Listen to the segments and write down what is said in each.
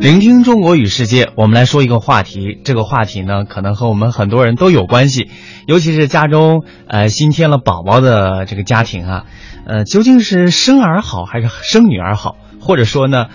聆听中国与世界，我们来说一个话题。这个话题呢，可能和我们很多人都有关系，尤其是家中呃新添了宝宝的这个家庭啊，呃，究竟是生儿好还是生女儿好？或者说呢？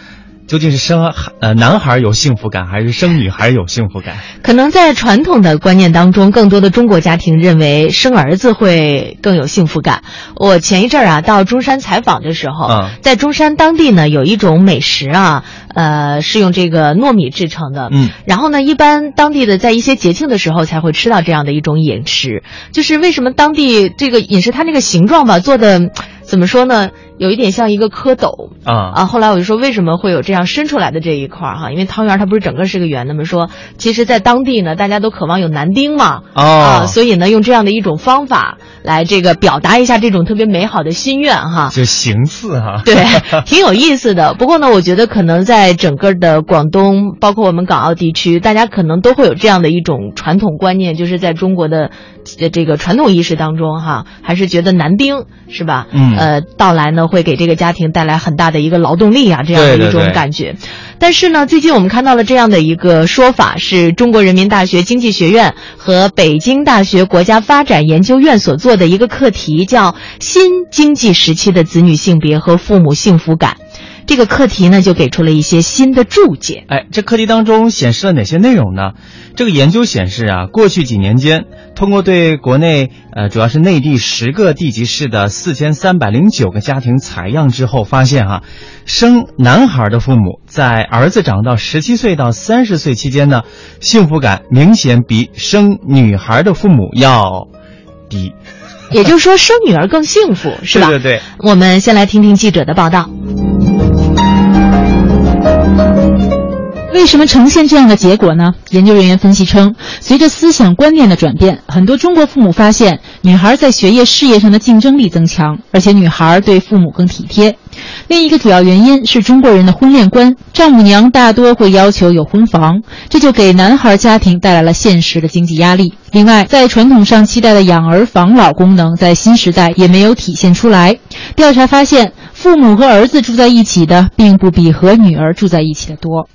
究竟是生呃男孩有幸福感，还是生女孩有幸福感？可能在传统的观念当中，更多的中国家庭认为生儿子会更有幸福感。我前一阵儿啊到中山采访的时候，在中山当地呢有一种美食啊，呃是用这个糯米制成的，嗯，然后呢一般当地的在一些节庆的时候才会吃到这样的一种饮食。就是为什么当地这个饮食它那个形状吧做的。怎么说呢？有一点像一个蝌蚪啊啊！后来我就说，为什么会有这样伸出来的这一块儿哈？因为汤圆它不是整个是个圆的吗？说其实，在当地呢，大家都渴望有男丁嘛啊，所以呢，用这样的一种方法来这个表达一下这种特别美好的心愿哈。就形似哈，对，挺有意思的。不过呢，我觉得可能在整个的广东，包括我们港澳地区，大家可能都会有这样的一种传统观念，就是在中国的这个传统意识当中哈，还是觉得男丁是吧？嗯。呃，到来呢会给这个家庭带来很大的一个劳动力啊，这样的一种感觉。但是呢，最近我们看到了这样的一个说法，是中国人民大学经济学院和北京大学国家发展研究院所做的一个课题，叫《新经济时期的子女性别和父母幸福感》。这个课题呢，就给出了一些新的注解。哎，这课题当中显示了哪些内容呢？这个研究显示啊，过去几年间，通过对国内呃主要是内地十个地级市的四千三百零九个家庭采样之后，发现哈，生男孩的父母在儿子长到十七岁到三十岁期间呢，幸福感明显比生女孩的父母要低。也就是说，生女儿更幸福，是吧？对对对。我们先来听听记者的报道。为什么呈现这样的结果呢？研究人员分析称，随着思想观念的转变，很多中国父母发现，女孩在学业、事业上的竞争力增强，而且女孩对父母更体贴。另一个主要原因是中国人的婚恋观，丈母娘大多会要求有婚房，这就给男孩家庭带来了现实的经济压力。另外，在传统上期待的养儿防老功能，在新时代也没有体现出来。调查发现，父母和儿子住在一起的，并不比和女儿住在一起的多。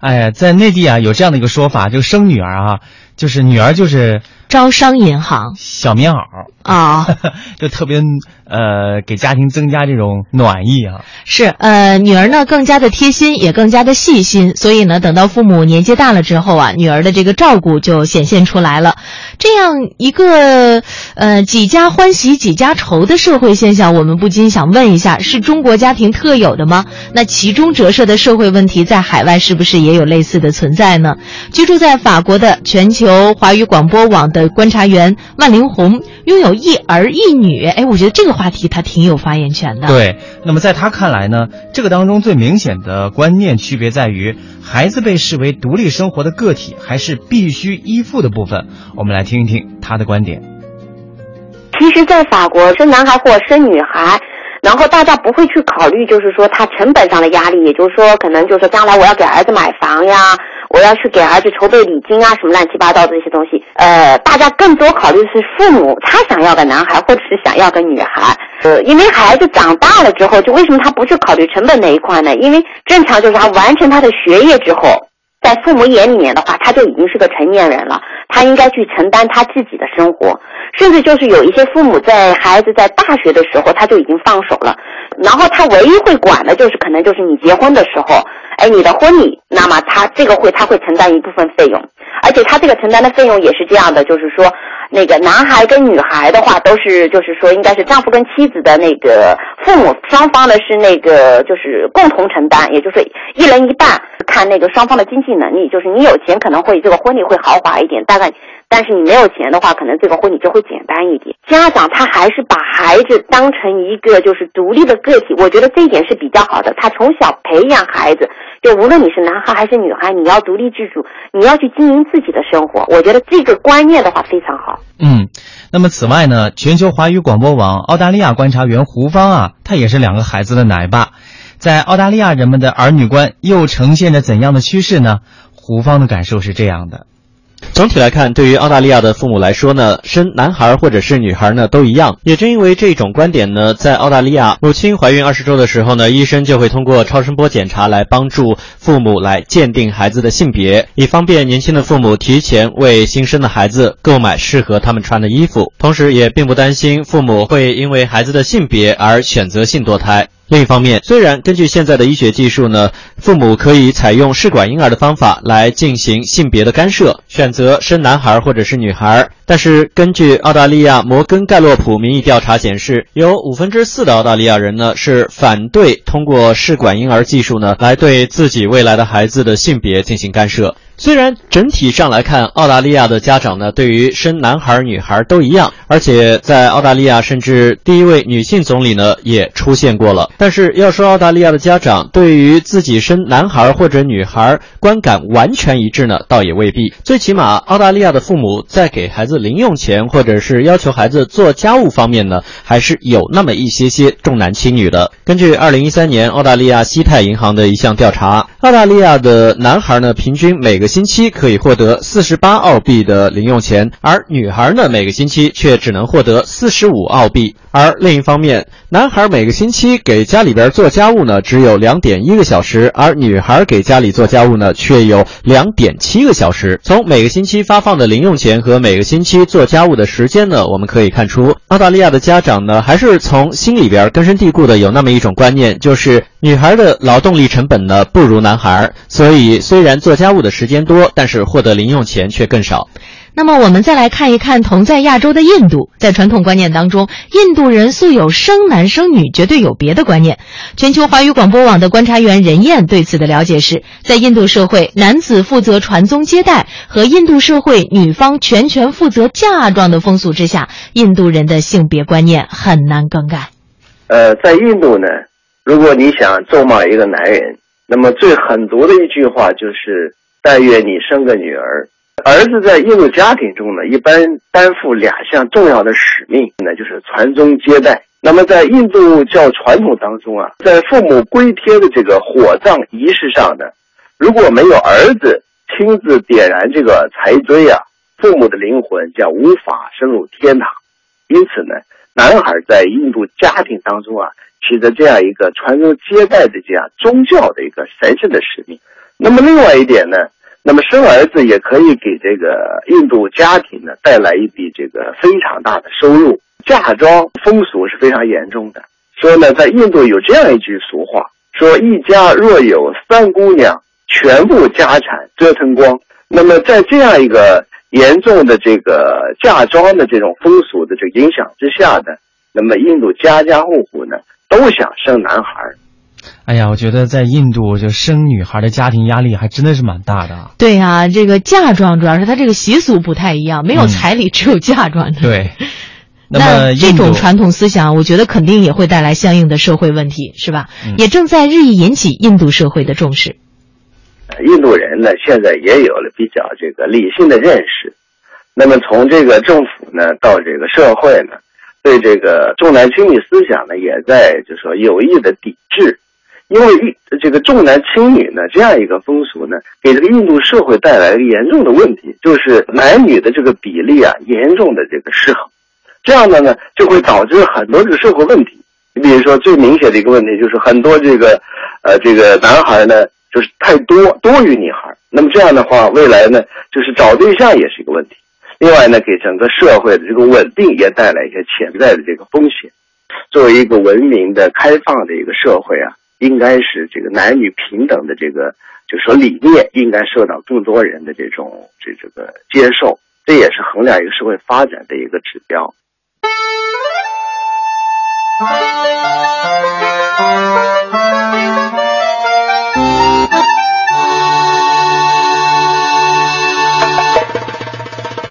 哎呀，在内地啊，有这样的一个说法，就生女儿啊，就是女儿就是招商银行小棉袄啊，就特别。呃，给家庭增加这种暖意啊，是呃，女儿呢更加的贴心，也更加的细心，所以呢，等到父母年纪大了之后啊，女儿的这个照顾就显现出来了。这样一个呃几家欢喜几家愁的社会现象，我们不禁想问一下：是中国家庭特有的吗？那其中折射的社会问题，在海外是不是也有类似的存在呢？居住在法国的全球华语广播网的观察员万灵红，拥有一儿一女。哎，我觉得这个。话题他挺有发言权的。对，那么在他看来呢，这个当中最明显的观念区别在于，孩子被视为独立生活的个体，还是必须依附的部分。我们来听一听他的观点。其实，在法国生男孩或生女孩，然后大家不会去考虑，就是说他成本上的压力，也就是说，可能就是说将来我要给儿子买房呀。我要去给儿子筹备礼金啊，什么乱七八糟的这些东西，呃，大家更多考虑的是父母他想要个男孩或者是想要个女孩，呃，因为孩子长大了之后，就为什么他不去考虑成本那一块呢？因为正常就是他完成他的学业之后，在父母眼里面的话，他就已经是个成年人了，他应该去承担他自己的生活，甚至就是有一些父母在孩子在大学的时候他就已经放手了，然后他唯一会管的就是可能就是你结婚的时候。哎，你的婚礼，那么他这个会他会承担一部分费用，而且他这个承担的费用也是这样的，就是说，那个男孩跟女孩的话都是，就是说应该是丈夫跟妻子的那个父母双方呢是那个就是共同承担，也就是一人一半，看那个双方的经济能力，就是你有钱可能会这个婚礼会豪华一点，大概但是你没有钱的话，可能这个婚礼就会简单一点。家长他还是把孩子当成一个就是独立的个体，我觉得这一点是比较好的。他从小培养孩子，就无论你是男孩还是女孩，你要独立自主，你要去经营自己的生活。我觉得这个观念的话非常好。嗯，那么此外呢，全球华语广播网澳大利亚观察员胡芳啊，她也是两个孩子的奶爸，在澳大利亚人们的儿女观又呈现着怎样的趋势呢？胡芳的感受是这样的。总体来看，对于澳大利亚的父母来说呢，生男孩或者是女孩呢都一样。也正因为这种观点呢，在澳大利亚，母亲怀孕二十周的时候呢，医生就会通过超声波检查来帮助父母来鉴定孩子的性别，以方便年轻的父母提前为新生的孩子购买适合他们穿的衣服。同时，也并不担心父母会因为孩子的性别而选择性堕胎。另一方面，虽然根据现在的医学技术呢，父母可以采用试管婴儿的方法来进行性别的干涉，选择生男孩或者是女孩，但是根据澳大利亚摩根盖洛普民意调查显示，有五分之四的澳大利亚人呢是反对通过试管婴儿技术呢来对自己未来的孩子的性别进行干涉。虽然整体上来看，澳大利亚的家长呢对于生男孩女孩都一样，而且在澳大利亚甚至第一位女性总理呢也出现过了。但是要说澳大利亚的家长对于自己生男孩或者女孩观感完全一致呢，倒也未必。最起码，澳大利亚的父母在给孩子零用钱或者是要求孩子做家务方面呢，还是有那么一些些重男轻女的。根据二零一三年澳大利亚西泰银行的一项调查，澳大利亚的男孩呢，平均每个星期可以获得四十八澳币的零用钱，而女孩呢，每个星期却只能获得四十五澳币。而另一方面，男孩每个星期给家里边做家务呢，只有两点一个小时，而女孩给家里做家务呢，却有两点七个小时。从每个星期发放的零用钱和每个星期做家务的时间呢，我们可以看出，澳大利亚的家长呢，还是从心里边根深蒂固的有那么一种观念，就是女孩的劳动力成本呢不如男孩，所以虽然做家务的时间多，但是获得零用钱却更少。那么我们再来看一看同在亚洲的印度，在传统观念当中，印度人素有生男生女绝对有别的观念。全球华语广播网的观察员任燕对此的了解是，在印度社会，男子负责传宗接代和印度社会女方全权负责嫁妆的风俗之下，印度人的性别观念很难更改。呃，在印度呢，如果你想咒骂一个男人，那么最狠毒的一句话就是“但愿你生个女儿”。儿子在印度家庭中呢，一般担负两项重要的使命，那就是传宗接代。那么在印度教传统当中啊，在父母归天的这个火葬仪式上呢，如果没有儿子亲自点燃这个柴堆啊，父母的灵魂将无法升入天堂。因此呢，男孩在印度家庭当中啊，起着这样一个传宗接代的这样宗教的一个神圣的使命。那么另外一点呢？那么生儿子也可以给这个印度家庭呢带来一笔这个非常大的收入。嫁妆风俗是非常严重的，所以呢，在印度有这样一句俗话，说一家若有三姑娘，全部家产折腾光。那么在这样一个严重的这个嫁妆的这种风俗的这个影响之下呢，那么印度家家户户呢都想生男孩。哎呀，我觉得在印度就生女孩的家庭压力还真的是蛮大的。对呀，这个嫁妆主要是他这个习俗不太一样，没有彩礼，只有嫁妆。对，那么这种传统思想，我觉得肯定也会带来相应的社会问题，是吧？也正在日益引起印度社会的重视。印度人呢，现在也有了比较这个理性的认识。那么从这个政府呢，到这个社会呢，对这个重男轻女思想呢，也在就说有意的抵制。因为一这个重男轻女呢，这样一个风俗呢，给这个印度社会带来了严重的问题，就是男女的这个比例啊，严重的这个失衡，这样的呢，就会导致很多这个社会问题。你比如说最明显的一个问题，就是很多这个，呃，这个男孩呢，就是太多多于女孩，那么这样的话，未来呢，就是找对象也是一个问题。另外呢，给整个社会的这个稳定也带来一些潜在的这个风险。作为一个文明的、开放的一个社会啊。应该是这个男女平等的这个，就说理念应该受到更多人的这种这这个接受，这也是衡量一个社会发展的一个指标。